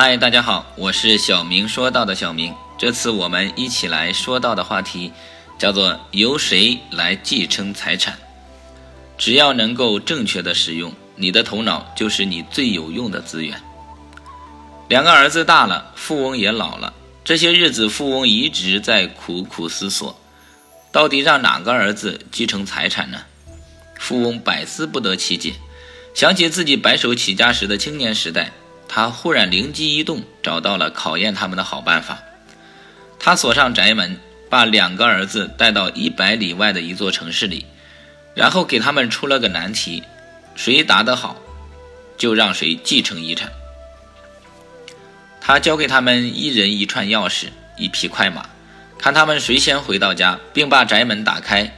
嗨，大家好，我是小明说到的小明。这次我们一起来说到的话题叫做由谁来继承财产？只要能够正确的使用，你的头脑就是你最有用的资源。两个儿子大了，富翁也老了，这些日子富翁一直在苦苦思索，到底让哪个儿子继承财产呢？富翁百思不得其解，想起自己白手起家时的青年时代，他忽然灵机一动，找到了考验他们的好办法。他锁上宅门，把两个儿子带到一百里外的一座城市里，然后给他们出了个难题：谁答得好，就让谁继承遗产。他交给他们一人一串钥匙，一匹快马，看他们谁先回到家，并把宅门打开。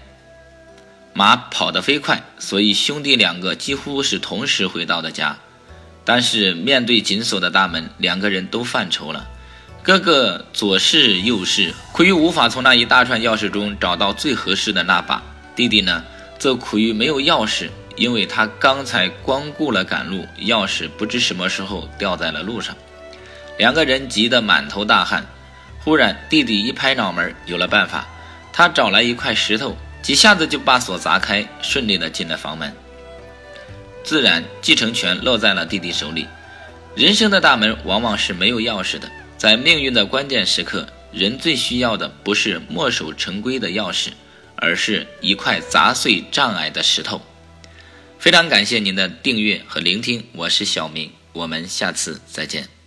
马跑得飞快，所以兄弟两个几乎是同时回到的家。但是面对紧锁的大门，两个人都犯愁了。哥哥左试右试，苦于无法从那一大串钥匙中找到最合适的那把。弟弟呢，则苦于没有钥匙，因为他刚才光顾了赶路，钥匙不知什么时候掉在了路上。两个人急得满头大汗。忽然，弟弟一拍脑门，有了办法。他找来一块石头，几下子就把锁砸开，顺利的进了房门。自然，继承权落在了弟弟手里。人生的大门往往是没有钥匙的。在命运的关键时刻，人最需要的不是墨守成规的钥匙，而是一块砸碎障碍的石头。非常感谢您的订阅和聆听，我是小明，我们下次再见。